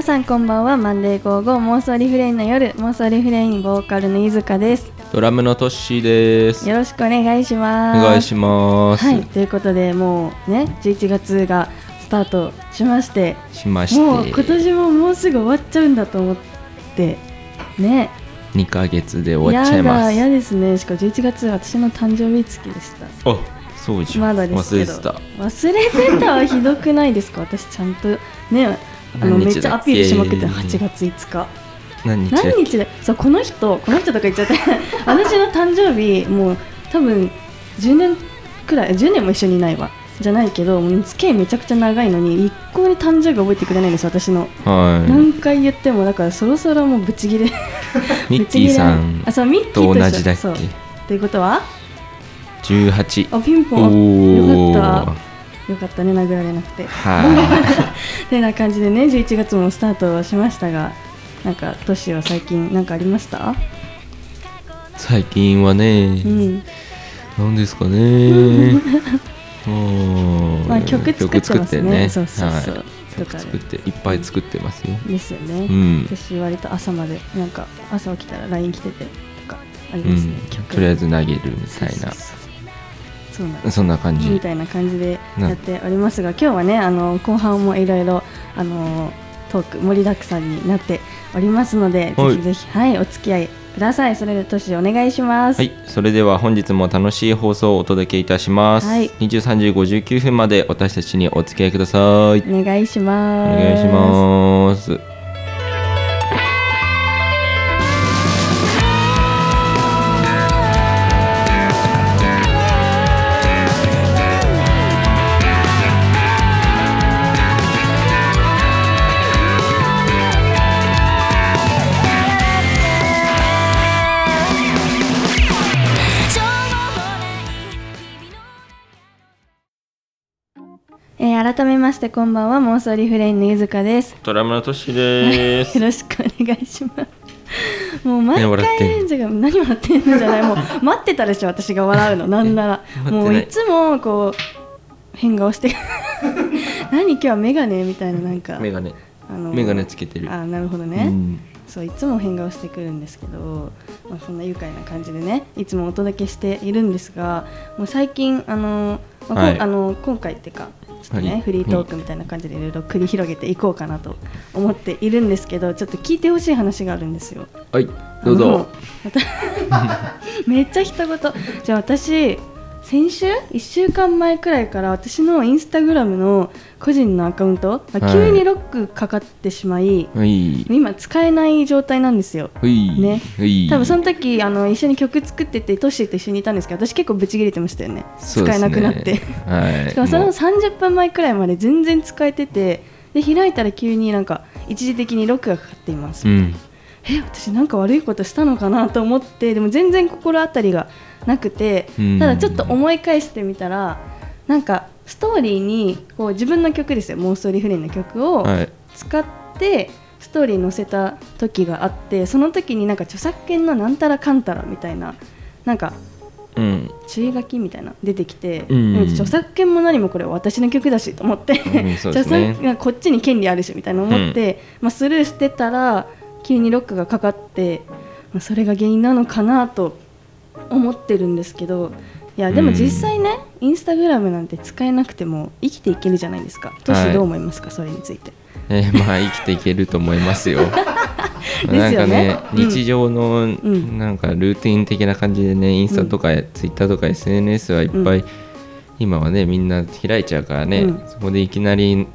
皆さんこんばんは。マンデーゴーゴー。妄想リフレインの夜。妄想リフレインボーカルの飯塚です。ドラムのトッシーです。よろしくお願いします。お願いします、はい。ということでもうね11月がスタートしまして。しまして。もう今年ももうすぐ終わっちゃうんだと思って。ね。2ヶ月で終わっちゃいます。嫌ですね。しかも11月は私の誕生日月でした。あそうじゃん。まだですけど。忘れてた。忘れてたはひどくないですか？私ちゃんとねあの何めっちゃアピールしまくって8月5日。何日何日でそうこの人この人とか言っちゃって。私の誕生日もう多分10年くらい10年も一緒にいないわ。じゃないけど付き合いめちゃくちゃ長いのに一向に誕生日覚えてくれないんです私の、は何回言ってもだからそろそろもうブチギレ。い ミッキーさんあそうミッキーと同じだっけ？ということは？18あピンポおン。よかーったよかったね殴られなくて。は てな感じでね11月もスタートはしましたがなんかトシは最近何かありました？い最近はね、うん。なんですかね。うんまあ曲作ってますね。そうそうそう。はい。作っていっぱい作ってますよ。ですよね、うん。私割と朝までなんか朝起きたら LINE 来ててとかありうんますね、曲。とりあえず投げるみたいなそんです。そんな感じ。みたいな感じでやっておりますが今日はねあの後半もいろいろあのトーク盛りだくさんになっておりますので、はい。ぜひぜひはいお付き合いください。それでトシお願いしますはい、それでは本日も楽しい放送をお届けいたします。はい。23時59分まで私たちにお付き合いください。お願いしおます。願いします。してこんばんは妄想リフレインのゆずかです。ドラムのトシです。よろしくお願いします。もう毎何笑ってん回違う何笑ってんのじゃない。もう待ってたでしょ私が笑うの。なんなら。もういつもこう変顔して。何今日はメガネみたいななんか。メガネ。あのメガネつけてる。あなるほどうね、ん。そういつも変顔してくるんですけど、まあ、そんな愉快な感じでねいつもお届けしているんですがもう最近あの、まあはい。あの今回っていうかちょっとね、はいフリートークみたいな感じでいろいろ繰り広げていこうかなと思っているんですけどちょっと聞いてほしい話があるんですよ。はい、どうぞ。めっちゃ一言じゃあ私先週？1週間前くらいから私のインスタグラムの個人のアカウント？急にロックかかってしまい、はい。今使えない状態なんですよ。はい。ねはい。多分その時あの一緒に曲作っててトッシーと一緒にいたんですけど私結構ブチ切れてましたよね使えなくなって、はい。しかもそのう30分前くらいまで全然使えててで開いたら急になんか一時的にロックがかかっています、うん。え私なんか悪いことしたのかなと思ってでも全然心当たりがなくてうんただちょっと思い返してみたらなんかストーリーにこう自分の曲ですよ妄想リフレインの曲をはい。使ってストーリー載せた時があってその時になんか著作権のなんたらかんたらみたいななんかうん。注意書きみたいな出てきて、うん著作権も何もこれ私の曲だしと思って、うんそうです著ね作権こっちに権利あるしみたいな思って、まあ、スルーしてたら急にロックがかかって、まあ、それが原因なのかなと思ってるんですけどいやでも実際ね、インスタグラムなんて使えなくても生きていけるじゃないですか。トシはいどう思いますか、それについて。えーまあ生きていけると思いますよ。ねなんかね、うん日常のんなんかルーティン的な感じでね、インスタとかツイッターとか SNS はいっぱい、今はねみんな開いちゃうからね、うんそこでいきなり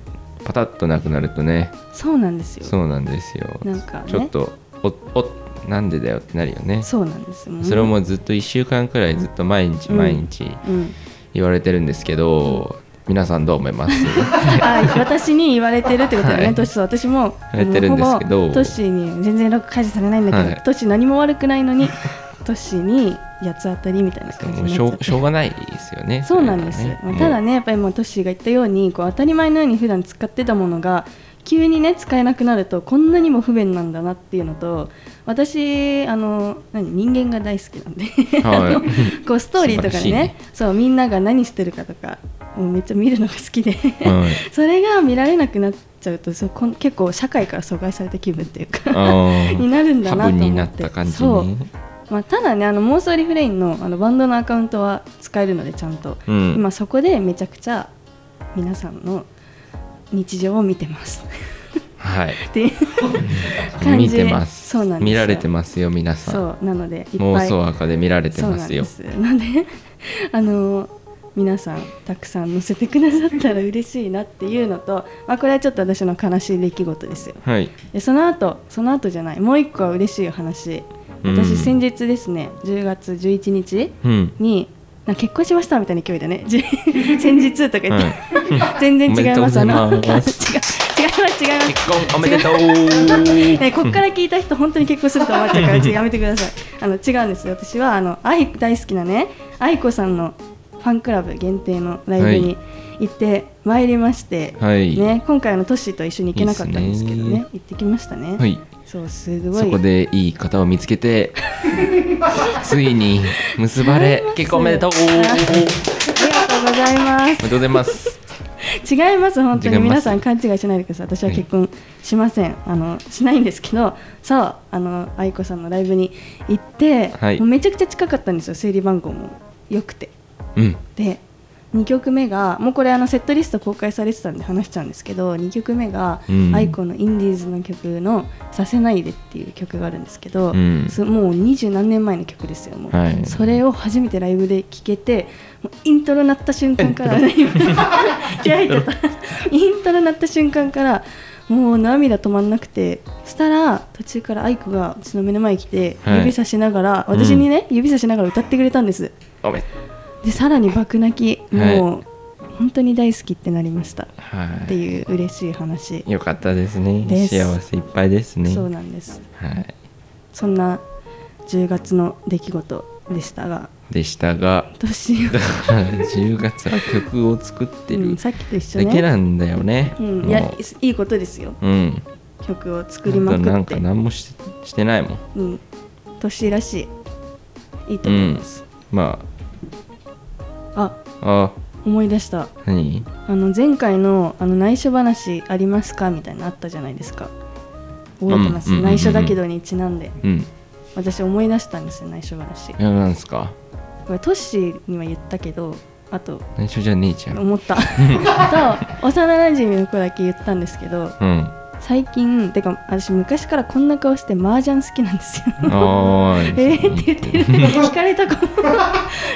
パタッとなくなるとねそうなんですよ。そうなんですよ。なんかねちょっとおおなんでだよってなるよね。そうなんです。よ。それをもうずっと1週間くらいずっと毎日うん。毎日うん、言われてるんですけど、皆さんどう思います？あ私に言われてるってことだよね、はい。トッシー私も言われてるんですけど。トッシーに全然解除されないんだけど、はい。トッシー何も悪くないのにトッシーに八つ当たりみたいな感じしょしょうがないですよね。そうなんです、れはまあただもねやっぱりもうトッシーが言ったようにこう当たり前のように普段使ってたものが急にね使えなくなるとこんなにも不便なんだなっていうのと私あの何人間が大好きなんで、はい。こうストーリーとかね。ね。そうみんなが何してるかとかもうめっちゃ見るのが好きで。はい。それが見られなくなっちゃうとそうこん結構社会から阻害された気分っていうかあ になるんだなと思って。そう。ねまあ、ただねあの妄想リフレインのあのバンドのアカウントは使えるのでちゃんと、うん。今そこでめちゃくちゃ皆さんの日常を見てますはい。っていう 感見じてます。そうなんですよ。見られてますよ皆さん。そうなのでいっ妄想赤で見られてます。よそうなんです。なので あの皆さんたくさん載せてくださったら嬉しいなっていうのと、まあ、これはちょっと私の悲しい出来事ですよ。はい。でその後その後じゃない。もう一個は嬉しい話。うん。私先日ですね10月11日うん。になんか結婚しましたみたいな勢いだねじ 先日とか言って、は全然違います。あの違う違います違います。結婚おめでとう。えこっから聞いた人本当に結婚すると思っちゃうからやめてください。あの違うんですよ。私はあの愛大好きなね愛子さんのファンクラブ限定のライブに行ってまいりまして、はい。ね、今回あのトッシーと一緒に行けなかったんですけどねね行ってきましたね、はい。そうすごい。そこでいい方を見つけて ついに結ばれ 結婚おめでとう。ありがとうございます。おめでとうございます違います本当に。皆さん勘違いしないでください。私は結婚しません、あのしないんですけどそうあの愛子さんのライブに行って、はい。もうめちゃくちゃ近かったんですよ。整理番号も良くて。うん。で2曲目がもうこれあのセットリスト公開されてたんで話しちゃうんですけど2曲目がうん。愛子のインディーズの曲の「させないで」っていう曲があるんですけど、うん。すもう二十何年前の曲ですよもう、はい。それを初めてライブで聴けてもうイントロ鳴った瞬間から 気合入ってた。イントロ鳴った瞬間からもう涙止まんなくてそしたら途中から愛子がうちの目の前に来てはい。指さしながら、私にね指さしながら歌ってくれたんです。おめでさらに爆泣きはい。もう、本当に大好きってなりました。はっていう嬉しい話、いよかったですね。幸せいっぱいですね。そうなんです。はい。そんな10月の出来事でしたが。でしたが。年を、だから10月は曲を作ってる。うん、さっきと一緒だけね、なんだよね。うん、いやいいことですよ。うん。曲を作りまくあとなんかって何もししてないもん。うん。年らしい。いいと思います、まあああ。思い出した。何？あの前回のあの内緒話ありますか？みたいなのあったじゃないですか。覚えてます、うんうんうんうん内緒だけどにちなんで。うん。私思い出したんですよ内緒話。いやなんすか？これトッシーには言ったけどあと内緒じゃねえじゃん。思った。と幼なじみの子だけ言ったんですけどうん。最近てか私昔からこんな顔して麻雀好きなんですよ。えーって言ってる。聞かれた子。も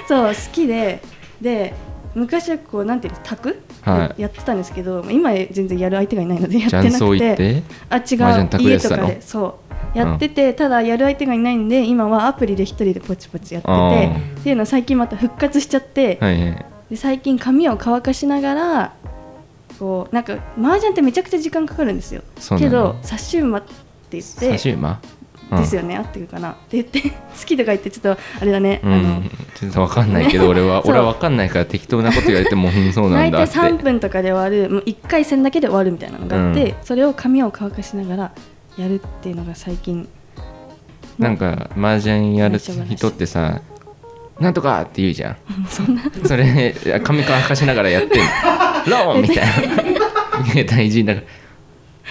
そう好きでで昔はこうなんていうの卓、はい。やってたんですけど今全然やる相手がいないのでやってなくて。あ違う。家とかで。そう。やってて、ただやる相手がいないんで今はアプリで一人でポチポチやってあてー。っていうのを最近また復活しちゃって、はいはい。で最近髪を乾かしながらこうなんか麻雀ってめちゃくちゃ時間かかるんですよ。けどサッシューマって言って。サシウマですよね、合ってるかな。って言って好きとか言ってちょっとあれだね、うん、あのうん、ちょっとわかんないけど俺は 俺はわかんないから適当なこと言われてもうんそうなん大体だって3分とかで終わるもう1回戦だけで終わるみたいなのがあって、うん。それを髪を乾かしながらやるっていうのが最近なんか麻雀やる人ってさなんとかって言うじゃん。そんな。それ髪乾かしながらやってんの。ローンみたいな。大事だから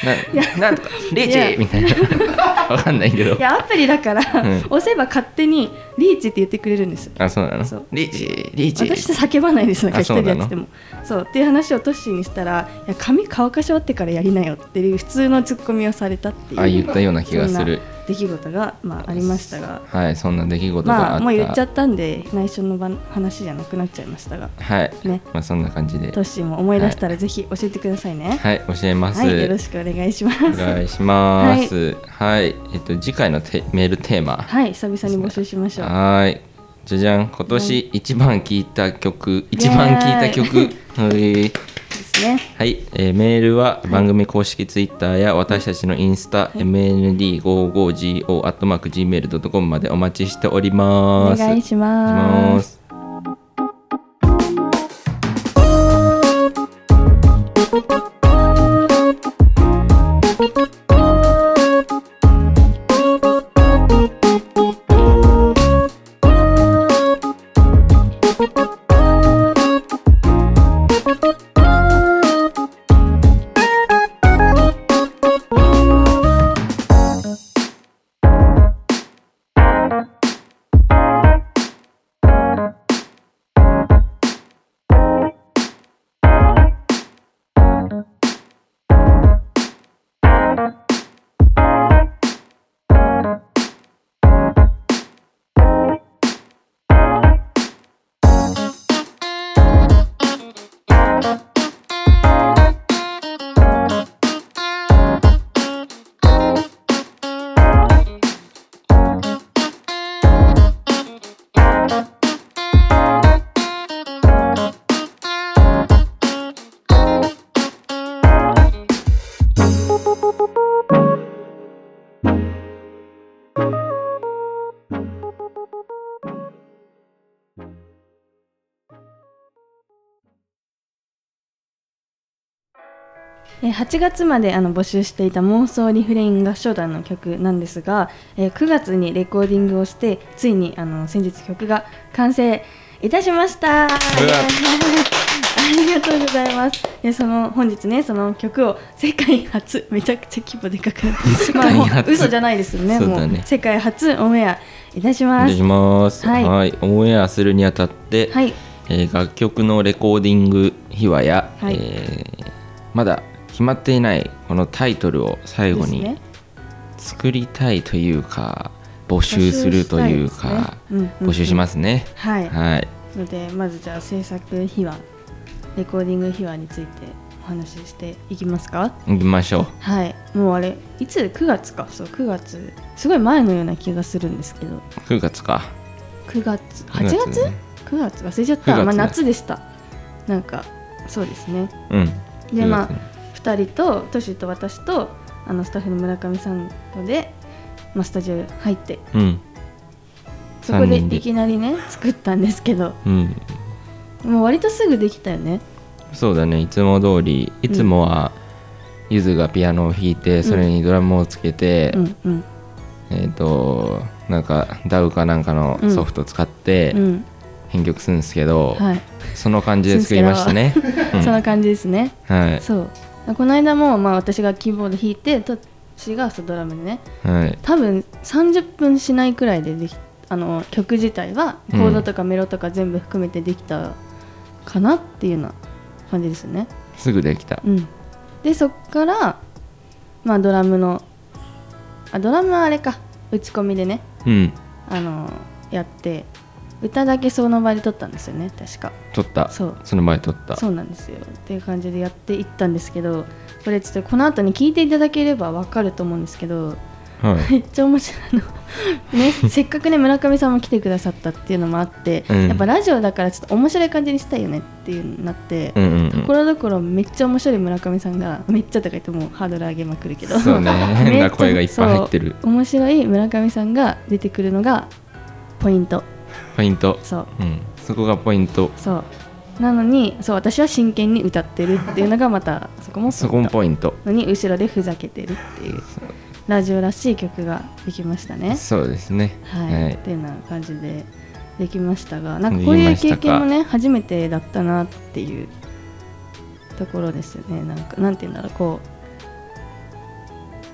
ななんとかリーチ？みたいな。わかんないけど。いやアプリだから、ん。押せば勝手にリーチって言ってくれるんです。よあそうなの？リーチリーチ。私叫ばないですなんか一人でやってても。そう。っていう話をトッシーにしたらいや髪乾かし終わってからやりなよっていう普通のツッコミをされたっていう。あ言ったような気がする出来事が、まあ、ありましたが。はいそんな出来事があった、まあもう言っちゃったんで内緒の場話じゃなくなっちゃいましたが。はい、ね。まあそんな感じで。トッシーも思い出したらぜひ教えてくださいね。はい教えます、はい、よろしくお願いします。お願いします。はい、えっと次回のテメールテーマ。はい久々に募集しましょう。はい。じゃじゃん。今年一番聴いた曲、一番聴いた曲。はいですねはい、えーメールは番組公式ツイッターや私たちのインスタ、mnd55go.gmail.com までお待ちしておりおます。お願いします。8月まであの募集していた妄想リフレイン合唱団の曲なんですが、えー9月にレコーディングをしてついにあの先日曲が完成いたしました。ありがとうございます。でその本日ねその曲を世界初めちゃくちゃ規模でかく まあ嘘じゃないですよね。ね。もう世界初オンエアいたします。いします。はい。はい、オンエアするにあたって、はい。えー楽曲のレコーディング秘話や、はい。えーまだ決まっていないこのタイトルを最後に作りたいというか募集するというか、募集したいですね。うんうんうん。募集しますね。はい。はい、のでまずじゃあ制作秘話レコーディング秘話についてお話ししていきますか。行きましょう。はい。もうあれいつ？9月か。そう9月。すごい前のような気がするんですけど。9月か。9月。8 9月ね ?9 月？忘れちゃった、9月まあ、夏でした。なんかそうですね。うん。でまあ9月ね2人とトシと私とあのスタッフの村上さんとで、まあ、スタジオ入ってうん。そこでいきなりね作ったんですけどうん。もう割とすぐできたよね。そうだね。いつも通りいつもはゆずがピアノを弾いてそれにドラムをつけて、うんうん。えっ、となんかダウかなんかのソフト使ってうん。編曲するんですけど、はい。その感じで作りましたね。う んそんな感じですね。はい。そうこの間も、まあ、私がキーボード弾いてトシがドラムでね。はい。多分30分しないくらいでできあの曲自体はコードとかメロとか全部含めてできたかなっていうような感じですね。すぐできた。うん、でそっから、まあ、ドラムのあドラムはあれか。打ち込みでね。うん。あのやって歌だけその場で撮ったんですよね確か。撮った？そう。その前撮った？そうなんですよ。っていう感じでやっていったんですけどこれちょっとこの後に聞いていただければわかると思うんですけどはい。めっちゃ面白いの。ね せっかくね村上さんも来てくださったっていうのもあって、うん。やっぱラジオだからちょっと面白い感じにしたいよねっていうなって、ところどころめっちゃ面白い村上さんがめっちゃとか言ってもう。ハードル上げまくるけど。そうね。変な声がいっぱい入ってる。面白い村上さんが出てくるのがポイントポイント。そう。うん。そこがポイント。そう。なのにそう私は真剣に歌ってるっていうのがまたそこもそこもポイント。のに後ろでふざけてるっていうラジオらしい曲ができましたね。そうですね。はい、はい。っていうような感じでできましたがなんか。こういう経験もね初めてだったなっていうところですよね。なんかなんて言うんだろうこう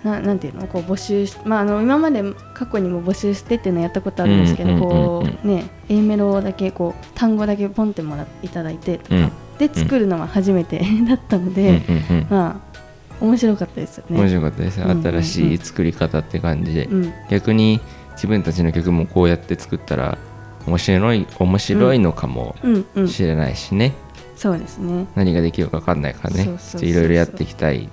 ななんていうの？こう募集し、まあ、あの今まで過去にも募集してっていうのやったことあるんですけど、こうね A メロだけこう単語だけポンってもらっていただいてとか、うん。で作るのは初めてだったのうんで、まあ面白かったですよね。面白かったです。新しい作り方って感じで。うん。逆に自分たちの曲もこうやって作ったら面白い面白いのかもしれないしね、そうですね。何ができるか分かんないからね。いろいろやっていきたい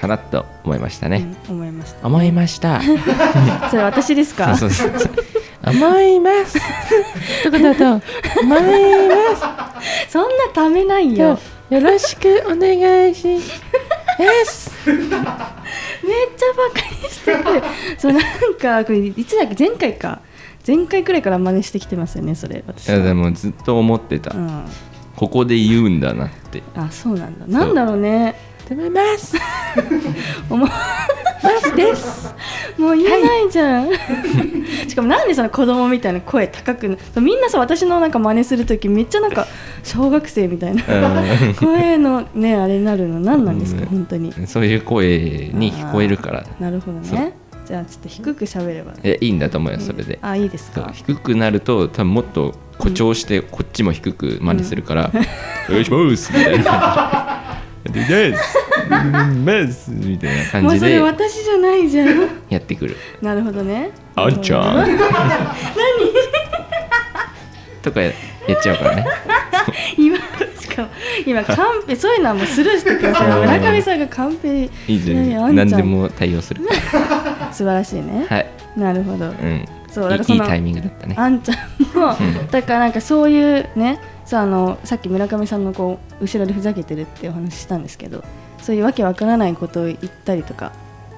かなと思いましたね、うん、思いました。思いました それ私ですか？そうそうそう思います どこだと思いまそんなためないよ。すよろしくお願いし ますめっちゃバカにしてくる。そうなんかこれいつだっけ？前回か前回くらいから真似してきてますよねそれ私は。いやでもずっと思ってた、うん。ここで言うんだなってあそうなんだ。なんだろうね。思います。思う。ますです。もう言えないじゃん。しかもなんでその子供みたいな声高くなみんなさ私のなんか真似する時めっちゃなんか小学生みたいなうん。声のねあれになるの何なんですかうん。本当に。そういう声に聞こえるから。なるほどね。じゃあちょっと低く喋れば。いやいいんだと思うよそれで、あいいですか？低くなると多分もっと誇張してこっちも低く真似するから「お願いします」みたいな「でです」「ます」みたいなもうそれ感じで私じゃないじゃん。やってくる。なるほどね。あんちゃん。とかやっちゃうからね。今しかも今カンペそういうのはもうスルーしてください。う。ん。村上さんがカンペいいじゃん。何何でも対応する。か素晴らしいね。らはい。なるほど。うん。そうだからそのいいいいタイミングだったね。あんちゃんも、だからなんかそういうねそうあのさっき村上さんのこう後ろでふざけてるってお話したんですけどそういうわけわからないことを言ったりとか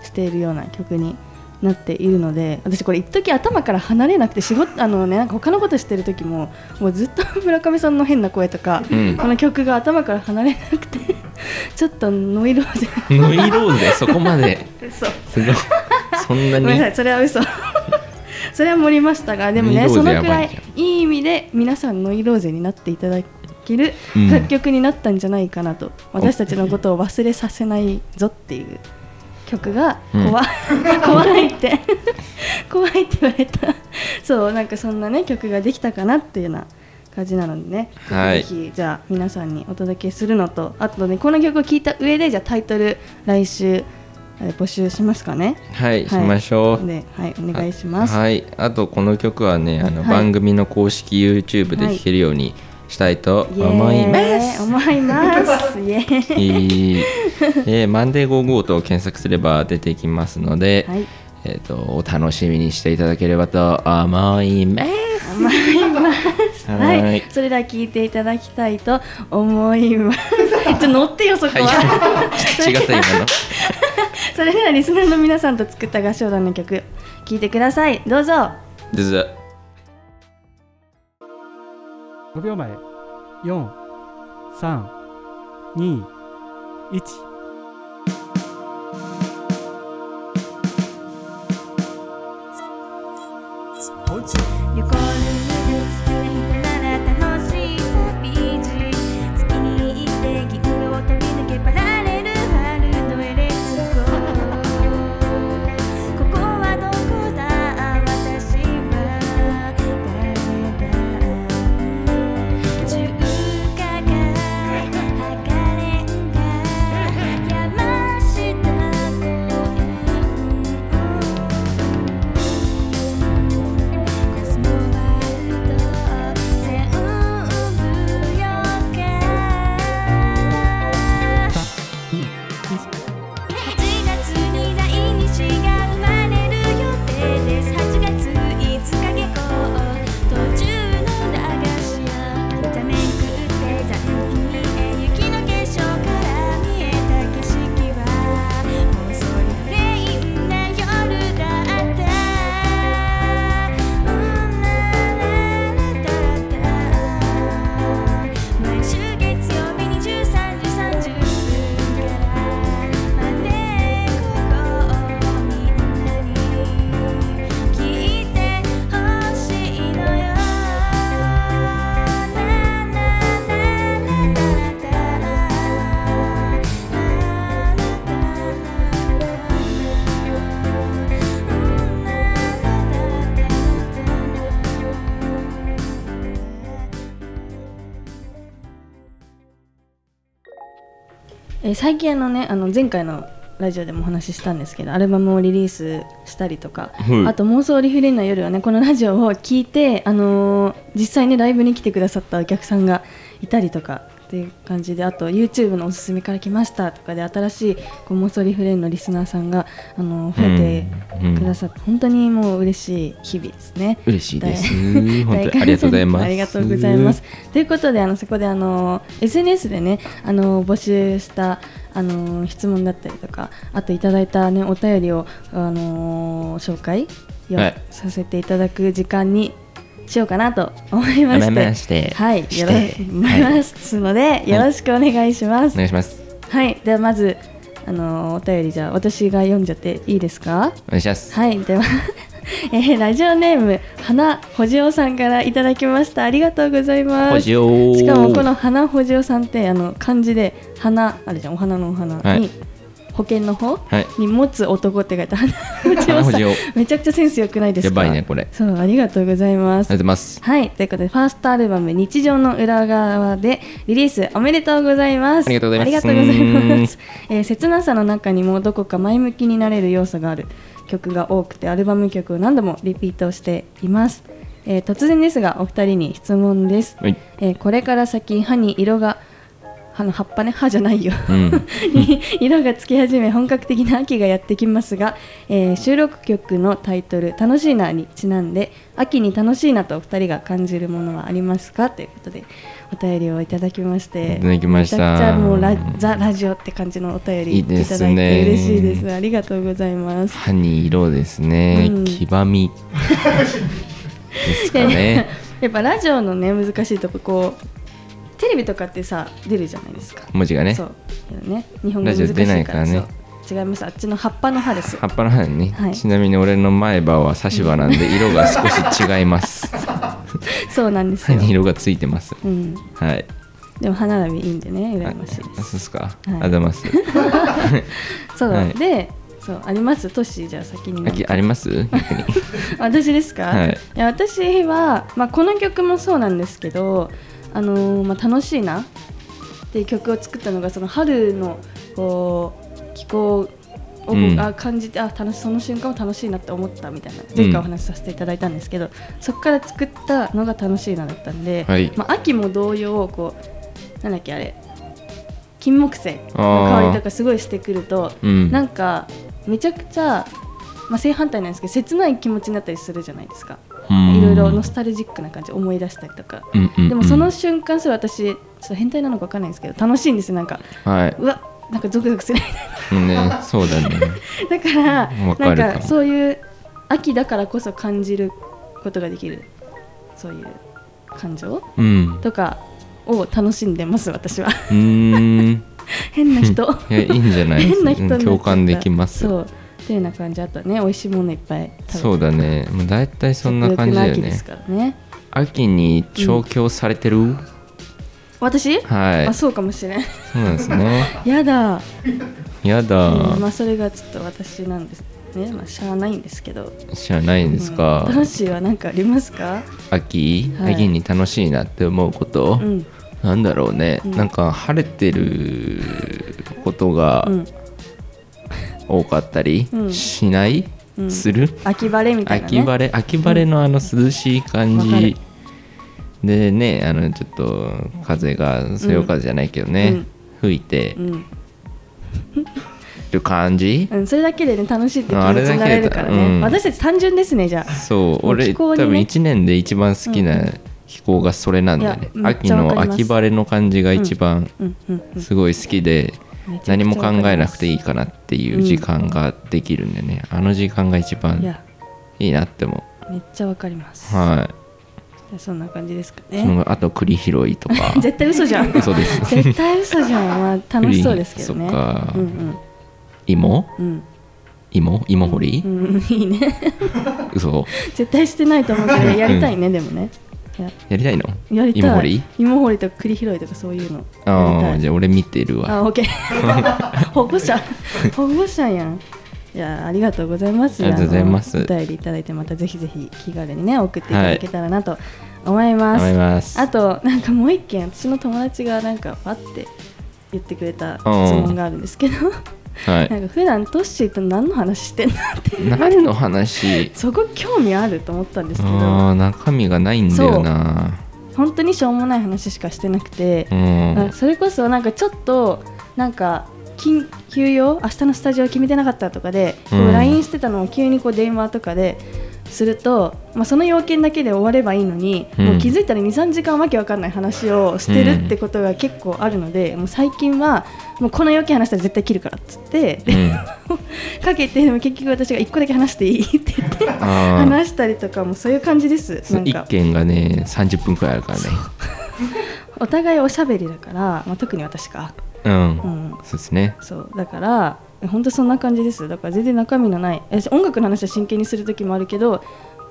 しているような曲になっているので私これ一時頭から離れなくて仕事 あのねなんか他のことしてる時ももうずっと村上さんの変な声とか、うん。この曲が頭から離れなくて ちょっとノイローゼ。ノイローゼ？そこまで。嘘。すごい。そんなに？ごめんなさい。それは嘘 それは盛りましたがでもねそのくらいいいい意味で皆さんノイローゼになっていただけるうん。楽曲になったんじゃないかなと、私たちのことを忘れさせないぞっていう曲が怖, 怖いって。怖いって言われた。そうなんかそんなね曲ができたかなっていうような感じなのでね、はい。ぜひじゃあ皆さんにお届けするのとあとねこの曲を聴いた上でじゃあタイトル来週えー募集しますかね。はい、しましょう。ではいお願いします。はい。あとこの曲はねあの、はい番組の公式 YouTube で聴けるようにしたいと思います、思います。イエーイ。えマンデー55と検索すれば出てきますので、はい。えー、とお楽しみにしていただければと思います。思いますははい。い、それでは聞いていただきたいと思います。ちょっと乗ってよそこは、はい。違った今の。それではリスナーの皆さんと作った合唱団の曲聞いてください。どうぞ。どうぞ。5秒前。4 3 2 1えー最近あのねあの前回のラジオでもお話ししたんですけどアルバムをリリースしたりとか、はい。あと妄想リフレインの夜はねこのラジオを聞いて、あのー実際にライブに来てくださったお客さんがいたりとかっていう感じであと YouTube のおすすめから来ましたとかで新しいこう妄想リフレインのリスナーさんが、あのー増えうんてくださって、本当にもう嬉しい日々ですね。嬉しいです。大本当にありがとうございます。ありがとうございます。ということであのそこであの SNS でねあの募集したあの質問だったりとかあといただいたねお便りをあの紹介をはい。させていただく時間にしようかなと思いまして、まして。はい。よろして思いますので、よろしくお願いします。お願いします。はい、ではまずあのお便りじゃあ私が読んじゃっていいですか？お願いします。はい、では、えーラジオネーム花ほじおさんからいただきました。ありがとうございます。しかもこの花ほじおさんってあの漢字で花あるじゃん、お花のお花に、はい保険の方はいに持つ男って書いて花ほじおさん花ほじお。めちゃくちゃセンス良くないですか？やばいねこれありそう、ありがとうございますがとうご。ざいますはい、ということで、ファーストアルバム、日常の裏側でリリースおめでとうございます。ありがとうございますありがとうございます。えー切なさの中にもどこか前向きになれる要素がある曲が多くて、アルバム曲を何度もリピートしています。えー突然ですが、お二人に質問です。はいえーこれから先、歯に色が歯の葉っぱね歯じゃないよ、うん。に色がつき始め本格的な秋がやってきますが、えー収録曲のタイトル「楽しいな」にちなんで秋に楽しいなとお二人が感じるものはありますかということでお便りをいただきましていただきました。めちゃくちゃもうラザ・ラジオって感じのお便りいただいね。て嬉しいです。ありがとうございます。歯に色ですね、うん。黄ばみ。ですかね。やっぱラジオのね難しいとここうテレビとかってさ出るじゃないですか。文字がね。そう。ね。日本語ラジオ難しいから。出ないからね。違います。あっちの葉っぱの葉です。葉っぱの葉ね、はい。ちなみに俺の前歯は差し歯なんで 色が少し違います。そうなんですよ、色がついてます。うん、はい。でも歯並びいいんでね。羨ましいあです。そうっすか、い。あざます。そう、はい。でそうあります？トッシーじゃあ先にあります？逆に。私ですか、はいや私は、まあ、この曲もそうなんですけど、あのーまあ、楽しいな。っていう曲を作ったのがその春のこう気候を、うん。あ感じてあ楽しその瞬間を楽しいなって思ったみたいな前回お話しさせていただいたんですけど、そこから作ったのが楽しいなだったんで、はい。まあ、秋も同様こうなんだっけあれ金木犀の香りとかすごいしてくるとうん。なんかめちゃくちゃ、まあ、正反対なんですけど切ない気持ちになったりするじゃないですか。うんいろいろノスタルジックな感じ思い出したりとか、うんうんうん。でもその瞬間すごい私ちょっと変態なのか分かんないんですけど楽しいんですよなんか。はうわなんかゾクゾクするみいねそうだね。だからなんかそういう秋だからこそ感じることができる。そういう感情うん。とかを楽しんでます私は。変な人。いやいいんじゃない変な人共感できます。そうっていうような感じあとね。美味しいものいっぱい食べて。そうだね。もう大体そんな感じだよね。ね。秋に調教されてる、私、はい。あそうかもしれん。そうなんですね。やだ、やだ、うんまあそれがちょっと私なんですね。まあしゃあないんですけど。知らないんですか、うん、楽しいは何かありますか？秋、はい。秋に楽しいなって思うこと、うん。なんだろうね、うん。なんか晴れてることがうん多かったりうん。しない、うん。する？秋晴れみたいな、ね、秋晴れ。秋晴れのあの涼しい感じ。でねあのちょっと風がそよ風じゃないけどね、うん。吹いてうん。る感じ、うん、それだけでね楽しいって気ああれだけ持ちになれるからね、うん。私たち単純ですねじゃあ。そう俺、ね。多分1年で一番好きな気候がそれなんだよね。秋の秋晴れの感じが一番すごい好きで、何も考えなくていいわかなっていう時間ができるんでね、あの時間が一番や。いいなって思めっちゃわかります、うはい。そんな感じですかそねのあと栗拾いとか。絶対嘘じゃん。嘘です。絶対嘘じゃん、まあ、楽しそうですけどね。そっか。うん芋うん。うん。芋？芋掘り、うん、いいね。嘘。絶対してないと思うけどやりたいね、でもねややりたいの？やりたい。芋掘り？芋掘りとか栗拾いとかそういうの。ああじゃあ俺見てるわ。あオッケー。保護者。保護者やん。いやありがとうございます。ありがとうございます。お便りいただいてまたぜひぜひ気軽にね送っていただけたらなと思います、思います。あとなんかもう一件私の友達がなんかパって言ってくれた質問があるんですけど、はい。なんか普段トッシーと何の話してんのって何の話？そこ興味あると思ったんですけど。中身がないんだよな。本当にしょうもない話しかしてなくて、うん。あそれこそなんかちょっとなんか緊急用？明日のスタジオ決めてなかったとかで、こううん。LINE してたのを急にこう電話とかですると、まあ、その要件だけで終わればいいのに、うん。もう気づいたら23時間わけわかんない話をしてるってことが結構あるので、もう最近はもうこの要件話したら絶対切るからっつって、うん。かけてでも結局私が1個だけ話していいって言って話したりとかもそういう感じです。そなんか。の一件がね30分くらいあるからね。お互いおしゃべりだから、まあ、特に私か、うん、うん、そうですね。そう。だから本当そんな感じです。だから全然中身のない。え音楽の話は真剣にする時もあるけど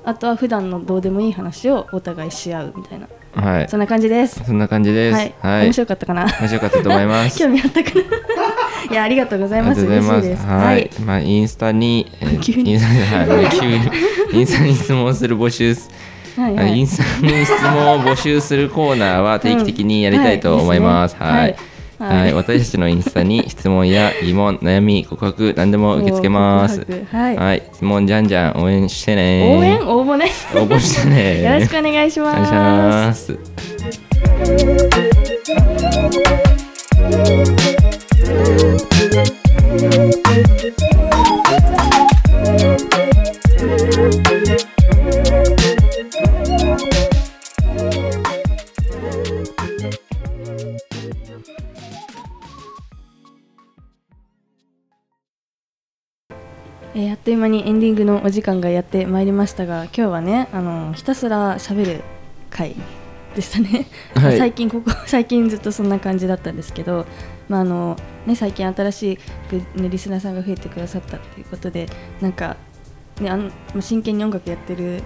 あとは普段のどうでもいい話をお互いし合うみたいな。はい。そんな感じです。そんな感じです。はい、はい。面白かったかな？面白かったと思います。興味あったかな？いやありがとうございます。ありがとうございます。嬉しいです。はい、まあインスタに、えー 急に。インスタはい。急にインスタに質問する募集す、はいはい。インスタに質問を募集するコーナーは定期的にやりたいと思います。うんはい。はいはいはい、私たちのインスタに質問や疑問、悩み、告白、何でも受け付けます。はいはい、質問じゃんじゃん応援してね。応援応募ね応募してね。よろしくお願いしお願いしまますす。えーあっという間にエンディングのお時間がやってまいりましたが今日はねあのひたすら喋る回でしたね、はい。最近ここ 最近ずっとそんな感じだったんですけど、まああのね、最近新しく、ね、リスナーさんが増えてくださったっていうことでなんか、ね、あのまあ真剣に音楽やってる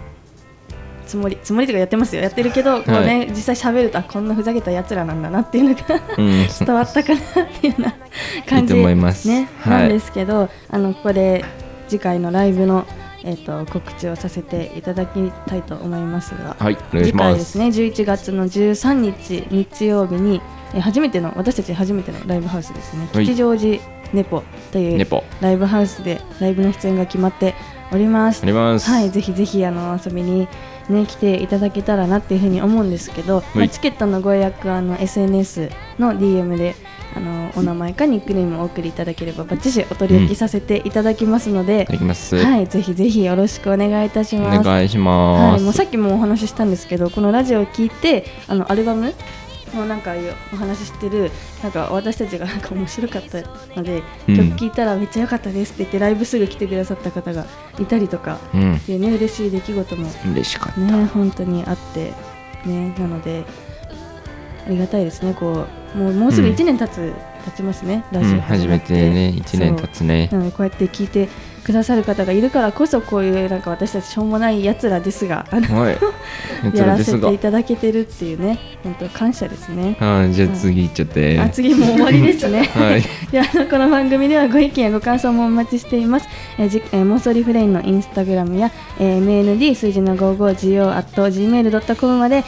つもりつもりとかやってますよ。やってるけど、こうねはい実際喋るとあこんなふざけたやつらなんだなっていうのがうん。伝わったかなっていうような感じいいと思います。ね、はいなんですけどあのここで次回のライブの、えー、と告知をさせていただきたいと思いますが、はいお願いしま次回ですすね11月の13日日曜日に、えー初めての私たち初めてのライブハウスですねはい。吉祥寺ネポというライブハウスでライブの出演が決まっております。あります。はい、ぜひぜひあの遊びに、ね、来ていただけたらなっていうふうに思うんですけど、まあはいチケットのご予約はあの SNS の DM であのお名前かニックネームをお送りいただければバッチシお取り置きさせていただきますので、できます、はい、ぜひぜひよろしくお願いいたしおます。願いしはい、ます、もうさっきもお話ししたんですけどこのラジオを聞いてあのアルバムのなんかお話ししてるなんか私たちがなんか面白かったので、うん。曲聴いたらめっちゃ良かったですって言ってライブすぐ来てくださった方がいたりとかうん。っていうね嬉しい出来事も嬉しかった、ね本当にあってねなのでありがたいですね。こうもうもうすぐうん。1年経つ、経ちますね。ラジオ。うん、初めてね1年経つね。なのでこうやって聞いてくださる方がいるからこそこういうなんか私たちしょうもないやつらですがあのはい。やらせていただけてるっていうね本当感謝ですね。あじゃあ次行っちゃって、あ次もう終わりですね。はい。であのこの番組ではご意見やご感想もお待ちしています。えーじえー、妄想リフレインのインスタグラムや、えー、MND 数字の 55go.gmail.com まで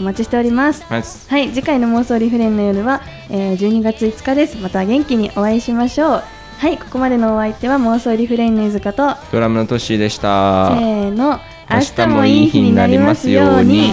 お待ちしております。はい、次回の妄想リフレインの夜は、えー、12月5日です。また元気にお会いしましょう。はい、ここまでのお相手は妄想リフレインのゆずかと、ドラムのトッシーでしせたーの、明日もいい日になりますように